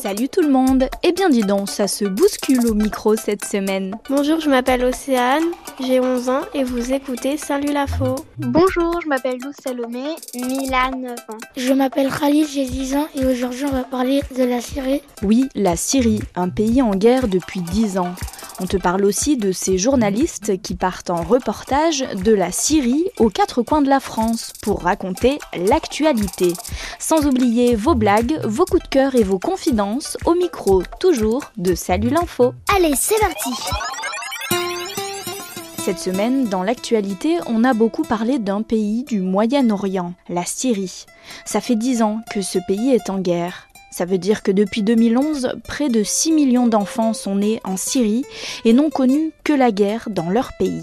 Salut tout le monde Eh bien dis donc, ça se bouscule au micro cette semaine. Bonjour, je m'appelle Océane, j'ai 11 ans et vous écoutez Salut la faux. Bonjour, je m'appelle Lou Salomé, Milan 9 ans. Je m'appelle Khalid, j'ai 10 ans et aujourd'hui on va parler de la Syrie. Oui, la Syrie, un pays en guerre depuis 10 ans. On te parle aussi de ces journalistes qui partent en reportage de la Syrie aux quatre coins de la France pour raconter l'actualité. Sans oublier vos blagues, vos coups de cœur et vos confidences au micro toujours de Salut l'info. Allez, c'est parti cette semaine, dans l'actualité, on a beaucoup parlé d'un pays du Moyen-Orient, la Syrie. Ça fait dix ans que ce pays est en guerre. Ça veut dire que depuis 2011, près de 6 millions d'enfants sont nés en Syrie et n'ont connu que la guerre dans leur pays.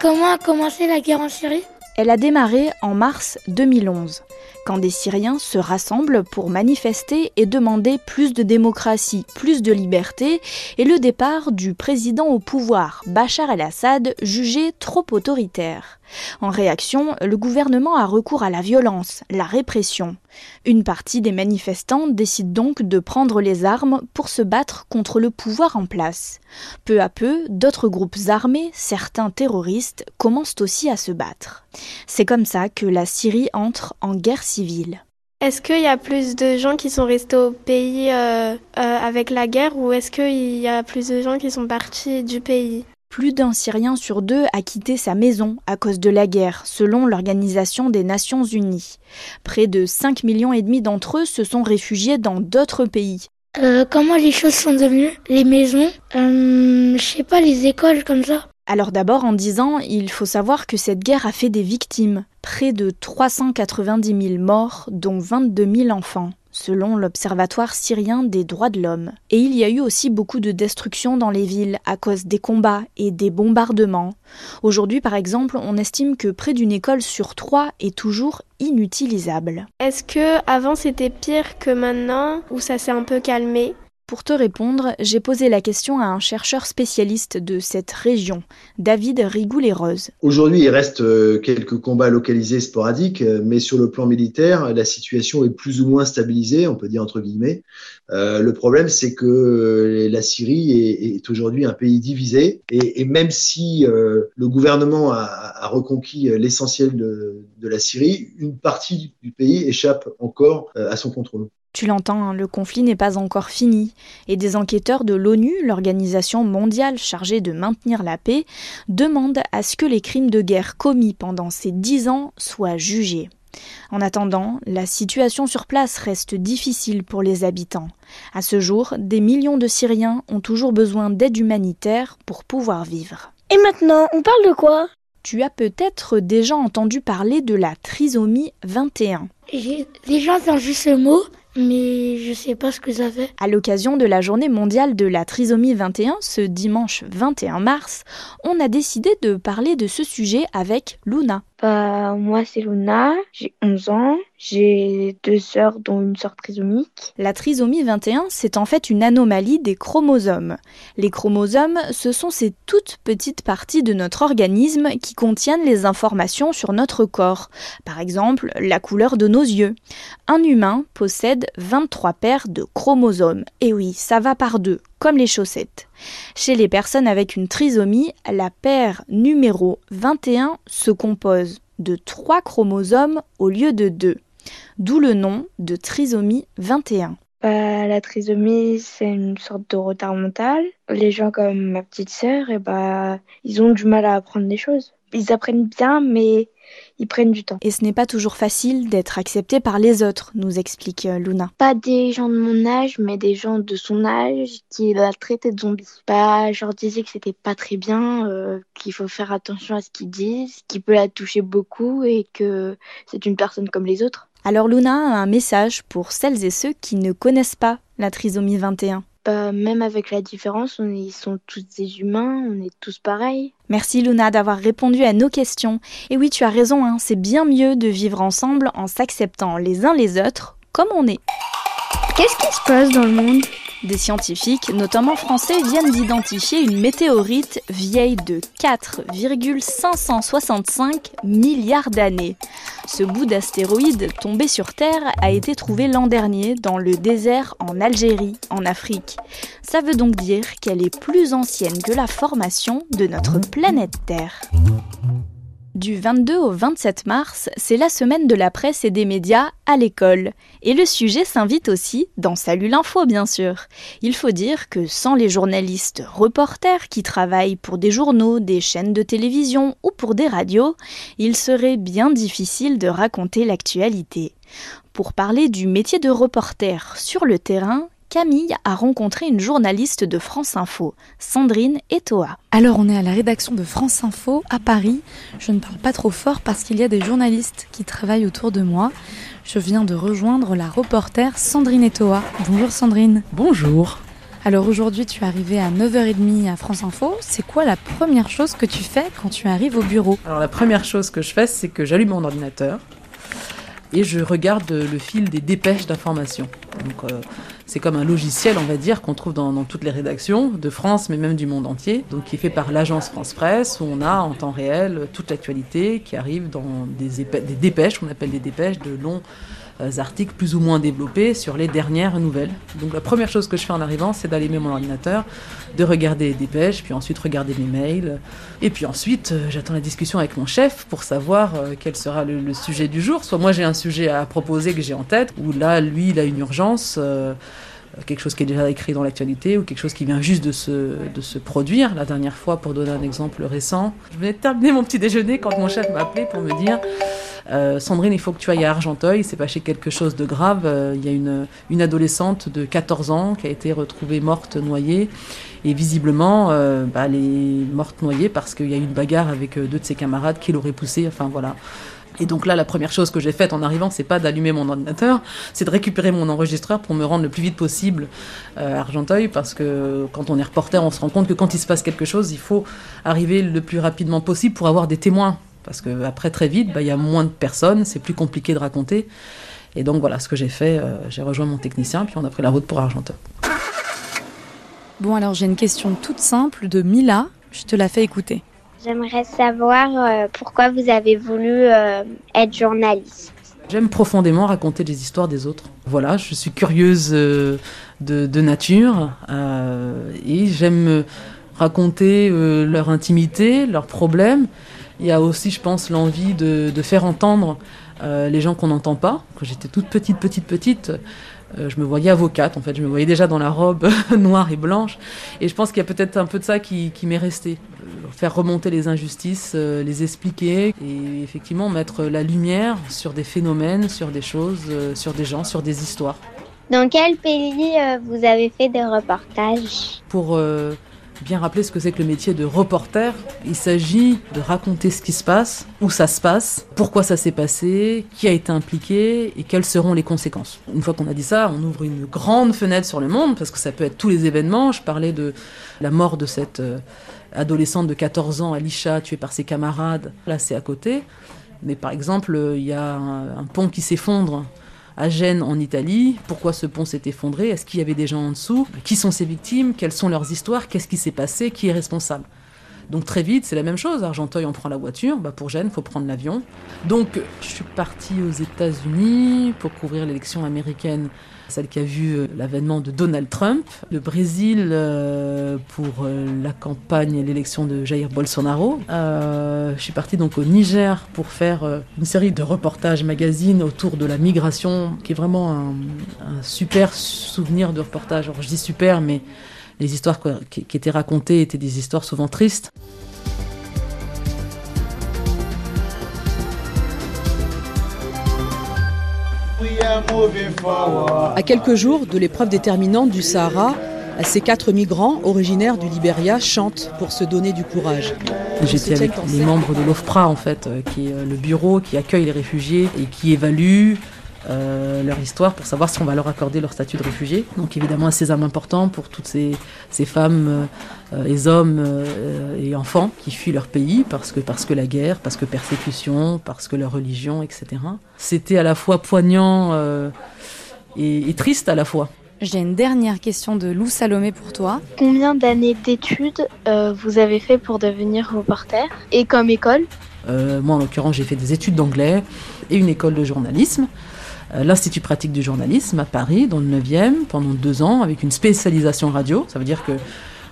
Comment a commencé la guerre en Syrie? Elle a démarré en mars 2011, quand des Syriens se rassemblent pour manifester et demander plus de démocratie, plus de liberté et le départ du président au pouvoir, Bachar el-Assad, jugé trop autoritaire. En réaction, le gouvernement a recours à la violence, la répression. Une partie des manifestants décide donc de prendre les armes pour se battre contre le pouvoir en place. Peu à peu, d'autres groupes armés, certains terroristes, commencent aussi à se battre. C'est comme ça que la Syrie entre en guerre civile. Est-ce qu'il y a plus de gens qui sont restés au pays euh, euh, avec la guerre ou est-ce qu'il y a plus de gens qui sont partis du pays? Plus d'un Syrien sur deux a quitté sa maison à cause de la guerre, selon l'Organisation des Nations Unies. Près de 5 millions et demi d'entre eux se sont réfugiés dans d'autres pays. Euh, comment les choses sont devenues? Les maisons? Euh, Je sais pas, les écoles comme ça alors d'abord en disant, il faut savoir que cette guerre a fait des victimes, près de 390 000 morts, dont 22 000 enfants selon l'Observatoire syrien des droits de l'homme. Et il y a eu aussi beaucoup de destruction dans les villes à cause des combats et des bombardements. Aujourd'hui, par exemple, on estime que près d'une école sur trois est toujours inutilisable. Est-ce que avant c'était pire que maintenant ou ça s'est un peu calmé? Pour te répondre, j'ai posé la question à un chercheur spécialiste de cette région, David Rigoulet-Rose. Aujourd'hui, il reste euh, quelques combats localisés sporadiques, euh, mais sur le plan militaire, la situation est plus ou moins stabilisée, on peut dire entre guillemets. Euh, le problème, c'est que la Syrie est, aujourd'hui un pays divisé, et, même si le gouvernement a, reconquis l'essentiel de, de la Syrie, une partie du pays échappe encore à son contrôle. Tu l'entends, hein, le conflit n'est pas encore fini, et des enquêteurs de l'ONU, l'organisation mondiale chargée de maintenir la paix, demandent à ce que les crimes de guerre commis pendant ces dix ans soient jugés. En attendant, la situation sur place reste difficile pour les habitants. À ce jour, des millions de Syriens ont toujours besoin d'aide humanitaire pour pouvoir vivre. Et maintenant, on parle de quoi? Tu as peut-être déjà entendu parler de la trisomie 21. J'ai déjà entendu ce mot, mais je sais pas ce que ça fait. À l'occasion de la journée mondiale de la trisomie 21, ce dimanche 21 mars, on a décidé de parler de ce sujet avec Luna. Bah, moi, c'est Luna, j'ai 11 ans, j'ai deux sœurs, dont une sœur trisomique. La trisomie 21, c'est en fait une anomalie des chromosomes. Les chromosomes, ce sont ces toutes petites parties de notre organisme qui contiennent les informations sur notre corps. Par exemple, la couleur de nos yeux. Un humain possède 23 paires de chromosomes. Et oui, ça va par deux, comme les chaussettes. Chez les personnes avec une trisomie, la paire numéro 21 se compose de 3 chromosomes au lieu de 2, d'où le nom de trisomie 21. Bah, la trisomie, c'est une sorte de retard mental. Les gens comme ma petite sœur, et eh bah, ils ont du mal à apprendre des choses. Ils apprennent bien, mais ils prennent du temps. Et ce n'est pas toujours facile d'être accepté par les autres, nous explique euh, Luna. Pas des gens de mon âge, mais des gens de son âge qui la traitaient de zombie. Bah, je leur disais que c'était pas très bien, euh, qu'il faut faire attention à ce qu'ils disent, qu'il peut la toucher beaucoup et que c'est une personne comme les autres. Alors Luna a un message pour celles et ceux qui ne connaissent pas la trisomie 21. Bah, même avec la différence, on ils sont tous des humains, on est tous pareils. Merci Luna d'avoir répondu à nos questions. Et oui, tu as raison, hein, c'est bien mieux de vivre ensemble en s'acceptant les uns les autres comme on est. Qu'est-ce qui se passe dans le monde? Des scientifiques, notamment français, viennent d'identifier une météorite vieille de 4,565 milliards d'années. Ce bout d'astéroïde tombé sur Terre a été trouvé l'an dernier dans le désert en Algérie, en Afrique. Ça veut donc dire qu'elle est plus ancienne que la formation de notre planète Terre. Du 22 au 27 mars, c'est la semaine de la presse et des médias à l'école. Et le sujet s'invite aussi dans Salut l'info, bien sûr. Il faut dire que sans les journalistes reporters qui travaillent pour des journaux, des chaînes de télévision ou pour des radios, il serait bien difficile de raconter l'actualité. Pour parler du métier de reporter sur le terrain, Camille a rencontré une journaliste de France Info, Sandrine Etoa. Alors on est à la rédaction de France Info à Paris. Je ne parle pas trop fort parce qu'il y a des journalistes qui travaillent autour de moi. Je viens de rejoindre la reporter Sandrine Etoa. Bonjour Sandrine. Bonjour. Alors aujourd'hui tu es arrivée à 9h30 à France Info. C'est quoi la première chose que tu fais quand tu arrives au bureau? Alors la première chose que je fais c'est que j'allume mon ordinateur et je regarde le fil des dépêches d'information. Donc euh, c'est comme un logiciel, on va dire, qu'on trouve dans, toutes les rédactions de France, mais même du monde entier, donc qui est fait par l'agence France Presse, où on a en temps réel toute l'actualité qui arrive dans des, des dépêches, qu'on appelle des dépêches de longs articles plus ou moins développés sur les dernières nouvelles. Donc la première chose que je fais en arrivant, c'est d'allumer mon ordinateur, de regarder les dépêches, puis ensuite regarder mes mails. Et puis ensuite, euh, j'attends la discussion avec mon chef pour savoir euh, quel sera le, sujet du jour. Soit moi j'ai un sujet à proposer que j'ai en tête, ou là, lui, il a une urgence quelque chose qui est déjà écrit dans l'actualité ou quelque chose qui vient juste de se, de se produire. La dernière fois, pour donner un exemple récent, je venais de terminer mon petit déjeuner quand mon chef m'a appelé pour me dire euh, Sandrine, il faut que tu ailles à Argenteuil, il s'est passé quelque chose de grave. Euh, il y a une, une adolescente de 14 ans qui a été retrouvée morte, noyée. Et visiblement, euh, bah, elle est morte noyée parce qu'il y a eu une bagarre avec deux de ses camarades qui l'auraient poussée. Enfin voilà. Et donc là, la première chose que j'ai faite en arrivant, c'est pas d'allumer mon ordinateur, c'est de récupérer mon enregistreur pour me rendre le plus vite possible à Argenteuil, parce que quand on est reporter, on se rend compte que quand il se passe quelque chose, il faut arriver le plus rapidement possible pour avoir des témoins. Parce qu'après, très vite, bah, il y a moins de personnes, c'est plus compliqué de raconter. Et donc voilà ce que j'ai fait. Euh, j'ai rejoint mon technicien, puis on a pris la route pour Argenteuil. Bon, alors j'ai une question toute simple de Mila. Je te la fais écouter. J'aimerais savoir euh, pourquoi vous avez voulu euh, être journaliste. J'aime profondément raconter les histoires des autres. Voilà, je suis curieuse de, de, nature et j'aime raconter leur intimité, leurs problèmes il y a aussi, je pense, l'envie de, faire entendre euh, les gens qu'on n'entend pas. Quand j'étais toute petite, petite, petite, euh, je me voyais avocate, en fait. Je me voyais déjà dans la robe noire et blanche. Et je pense qu'il y a peut-être un peu de ça qui, m'est resté. Euh, faire remonter les injustices, les expliquer et effectivement mettre la lumière sur des phénomènes, sur des choses, sur des gens, sur des histoires. Dans quel pays vous avez fait des reportages? Pour bien rappeler ce que c'est que le métier de reporter. Il s'agit de raconter ce qui se passe, où ça se passe, pourquoi ça s'est passé, qui a été impliqué et quelles seront les conséquences. Une fois qu'on a dit ça, on ouvre une grande fenêtre sur le monde parce que ça peut être tous les événements. Je parlais de la mort de cette euh, adolescente de 14 ans, Alicia, tuée par ses camarades. Là, c'est à côté. Mais par exemple, il y a un pont qui s'effondre à Gênes en Italie. Pourquoi ce pont s'est effondré? Est-ce qu'il y avait des gens en dessous? Qui sont ces victimes? Quelles sont leurs histoires? Qu'est-ce qui s'est passé? Qui est responsable? Donc très vite, c'est la même chose. Argenteuil, on prend la voiture. Bah pour Gênes, il faut prendre l'avion. Donc je suis partie aux États-Unis pour couvrir l'élection américaine celle qui a vu euh, l'avènement de Donald Trump, le Brésil euh, pour euh, la campagne et l'élection de Jair Bolsonaro. je suis partie donc au Niger pour faire une série de reportages magazines autour de la migration, qui est vraiment un, super souvenir de reportage. Alors je dis super, mais les histoires qui étaient racontées étaient des histoires souvent tristes. À quelques jours de l'épreuve déterminante du Sahara, ces quatre migrants originaires du Liberia chantent pour se donner du courage. J'étais avec les membres de l'OFPRA, en fait, euh, qui est euh, le bureau qui accueille les réfugiés et qui évalue euh, leur histoire pour savoir si on va leur accorder leur statut de réfugié. Donc évidemment un sésame important pour toutes ces, ces femmes euh, et hommes euh, et enfants qui fuient leur pays parce que, parce que la guerre, parce que persécution, parce que leur religion, etc. C'était à la fois poignant et, et, triste à la fois. J'ai une dernière question de Lou Salomé pour toi. Combien d'années d'études euh, vous avez fait pour devenir reporter Et comme école? Euh, Moi, en l'occurrence, j'ai fait des études d'anglais et une école de journalisme. Euh, L'Institut pratique du journalisme à Paris, dans le 9e, pendant deux ans, avec une spécialisation radio. Ça veut dire que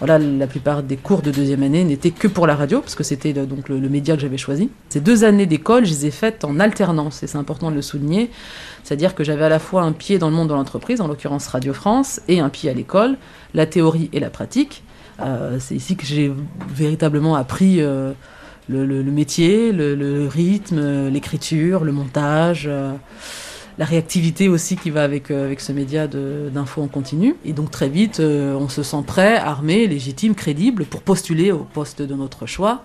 voilà, la plupart des cours de deuxième année n'étaient que pour la radio, parce que c'était donc le, média que j'avais choisi. Ces deux années d'école, je les ai faites en alternance, et c'est important de le souligner. C'est-à-dire que j'avais à la fois un pied dans le monde de l'entreprise, en l'occurrence Radio France, et un pied à l'école, la théorie et la pratique. Euh, c'est ici que j'ai véritablement appris euh, le, métier, le, rythme, l'écriture, le montage. La réactivité aussi qui va avec, euh, ce média d'info en continu. Et donc très vite, euh, on se sent prêt, armé, légitime, crédible pour postuler au poste de notre choix.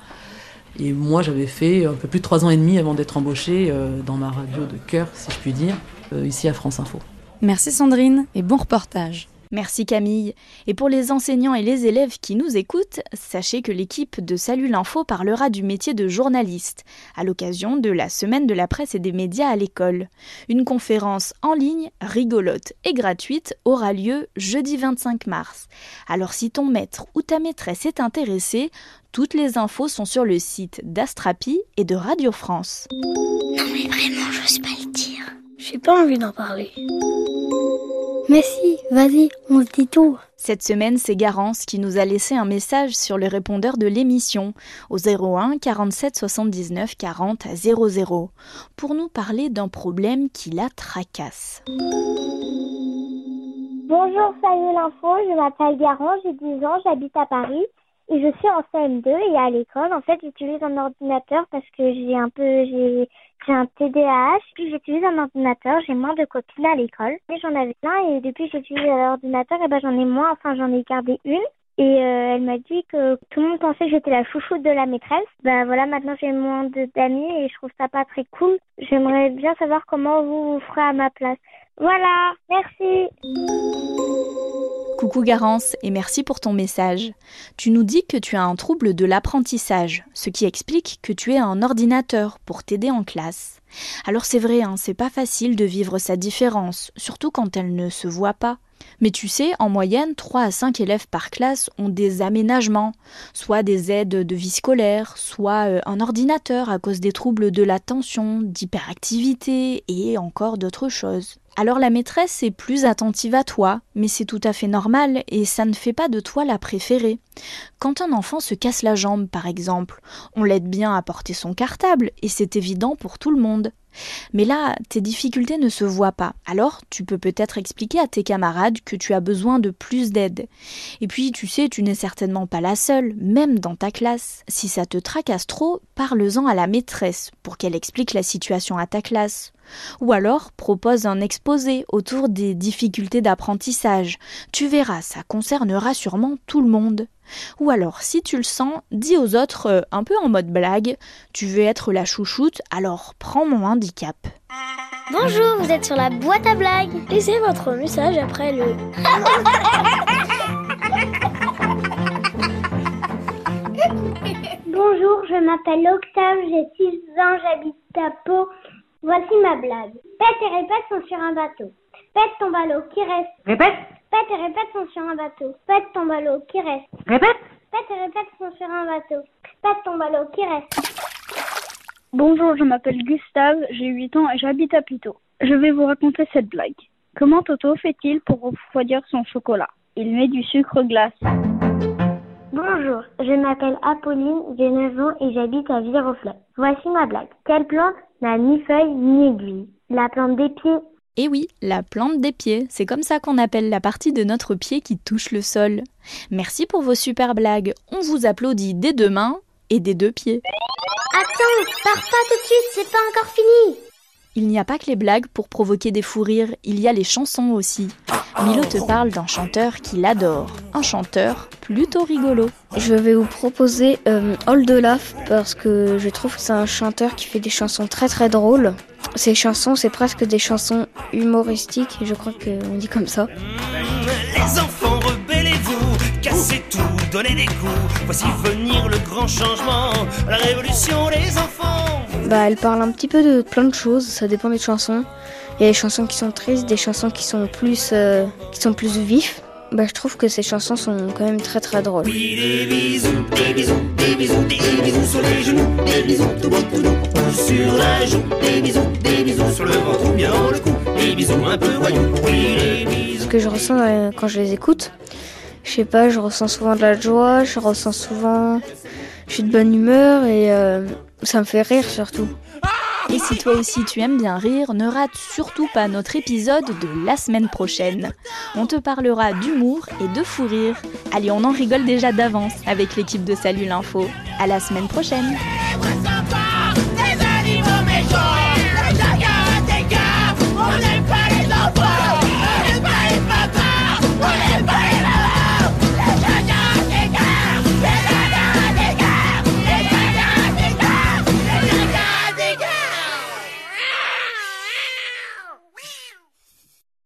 Et moi, j'avais fait un peu plus de trois ans et demi avant d'être embauché euh, dans ma radio de cœur, si je puis dire, ici à France Info. Merci Sandrine et bon reportage. Merci Camille. Et pour les enseignants et les élèves qui nous écoutent, sachez que l'équipe de Salut l'Info parlera du métier de journaliste à l'occasion de la semaine de la presse et des médias à l'école. Une conférence en ligne, rigolote et gratuite aura lieu jeudi 25 mars. Alors si ton maître ou ta maîtresse est intéressé, toutes les infos sont sur le site d'Astrapi et de Radio France. Non mais vraiment, j'ose pas le dire. J'ai pas envie d'en parler. Mais si, vas-y, on se dit tout. Cette semaine, c'est Garance qui nous a laissé un message sur le répondeur de l'émission au 01 47 79 40 00 pour nous parler d'un problème qui la tracasse. Bonjour, salut l'info, je m'appelle Garance, j'ai 10 ans, j'habite à Paris et je suis en CM2 et à l'école, en fait, j'utilise un ordinateur parce que j'ai un peu, j'ai, j'ai un TDAH, puis j'utilise un ordinateur, j'ai moins de copines à l'école. Et j'en avais plein et depuis que j'utilise l'ordinateur, et ben j'en ai moins, enfin j'en ai gardé une. Et euh, elle m'a dit que tout le monde pensait que j'étais la chouchoute de la maîtresse. Ben voilà, maintenant j'ai moins d'amis et je trouve ça pas très cool. J'aimerais bien savoir comment vous vous ferez à ma place. Voilà, merci. Coucou Garance et merci pour ton message. Tu nous dis que tu as un trouble de l'apprentissage, ce qui explique que tu es un ordinateur pour t'aider en classe. Alors c'est vrai, hein, c'est pas facile de vivre sa différence, surtout quand elle ne se voit pas. Mais tu sais, en moyenne, 3 à 5 élèves par classe ont des aménagements, soit des aides de vie scolaire, soit euh, un ordinateur à cause des troubles de l'attention, d'hyperactivité et encore d'autres choses. Alors la maîtresse est plus attentive à toi, mais c'est tout à fait normal et ça ne fait pas de toi la préférée. Quand un enfant se casse la jambe, par exemple, on l'aide bien à porter son cartable et c'est évident pour tout le monde. Mais là, tes difficultés ne se voient pas. Alors, tu peux peut-être expliquer à tes camarades que tu as besoin de plus d'aide. Et puis, tu sais, tu n'es certainement pas la seule, même dans ta classe. Si ça te tracasse trop, parle-en à la maîtresse pour qu'elle explique la situation à ta classe. Ou alors propose un exposé autour des difficultés d'apprentissage. Tu verras, ça concernera sûrement tout le monde. Ou alors, si tu le sens, dis aux autres, euh, un peu en mode blague, tu veux être la chouchoute, alors prends mon handicap. Bonjour, vous êtes sur la boîte à blagues. Laissez votre message après le... Bonjour, je m'appelle Octave, j'ai 6 ans, j'habite à Pau. Voici ma blague. Pète et répète sont sur un bateau. Pète ton ballot qui reste? Répète. Pète et répète sont sur un bateau. Pète ton ballot qui reste? Répète. Pète et répète sont sur un bateau. Pète ton ballot qui reste? Bonjour, je m'appelle Gustave, j'ai 8 ans et j'habite à Pito. Je vais vous raconter cette blague. Comment Toto fait-il pour refroidir son chocolat? Il met du sucre glace. Bonjour, je m'appelle Apolline, j'ai 9 ans et j'habite à Viroflay. Voici ma blague. Quelle plante n'a ni feuilles ni aiguilles La plante des pieds. Eh oui, la plante des pieds, c'est comme ça qu'on appelle la partie de notre pied qui touche le sol. Merci pour vos super blagues, on vous applaudit des deux mains et des deux pieds. Attends, pars pas tout de suite, c'est pas encore fini Il n'y a pas que les blagues pour provoquer des fous rires, il y a les chansons aussi. Milo te parle d'un chanteur qu'il adore, un chanteur plutôt rigolo. Je vais vous proposer euh, Old Olaf parce que je trouve que c'est un chanteur qui fait des chansons très très drôles. Ses chansons, c'est presque des chansons humoristiques, je crois qu'on dit comme ça. Les enfants, rebellez-vous, cassez tout, donnez des coups. Voici venir le grand changement, la révolution des enfants. Bah, elle parle un petit peu de plein de choses, ça dépend des chansons. Il y a des chansons qui sont tristes, des chansons qui sont plus, euh, qui sont plus vifs. Bah, je trouve que ces chansons sont quand même très très drôles. Oui, des bisous, des bisous, des bisous, des bisous sur les genoux, des bisous tout beau, tout doux, sur la joue, des bisous, des bisous sur le ventre ou bien dans le cou, des bisous un peu voyous, oui, des bisous. Ce que je ressens euh, quand je les écoute, je sais pas, je ressens souvent de la joie, je ressens souvent, je suis de bonne humeur et euh, ça me fait rire surtout. Et si toi aussi tu aimes bien rire, ne rate surtout pas notre épisode de la semaine prochaine. On te parlera d'humour et de fou rire. Allez, on en rigole déjà d'avance avec l'équipe de Salut l'Info. À la semaine prochaine. On n'aime pas les enfants,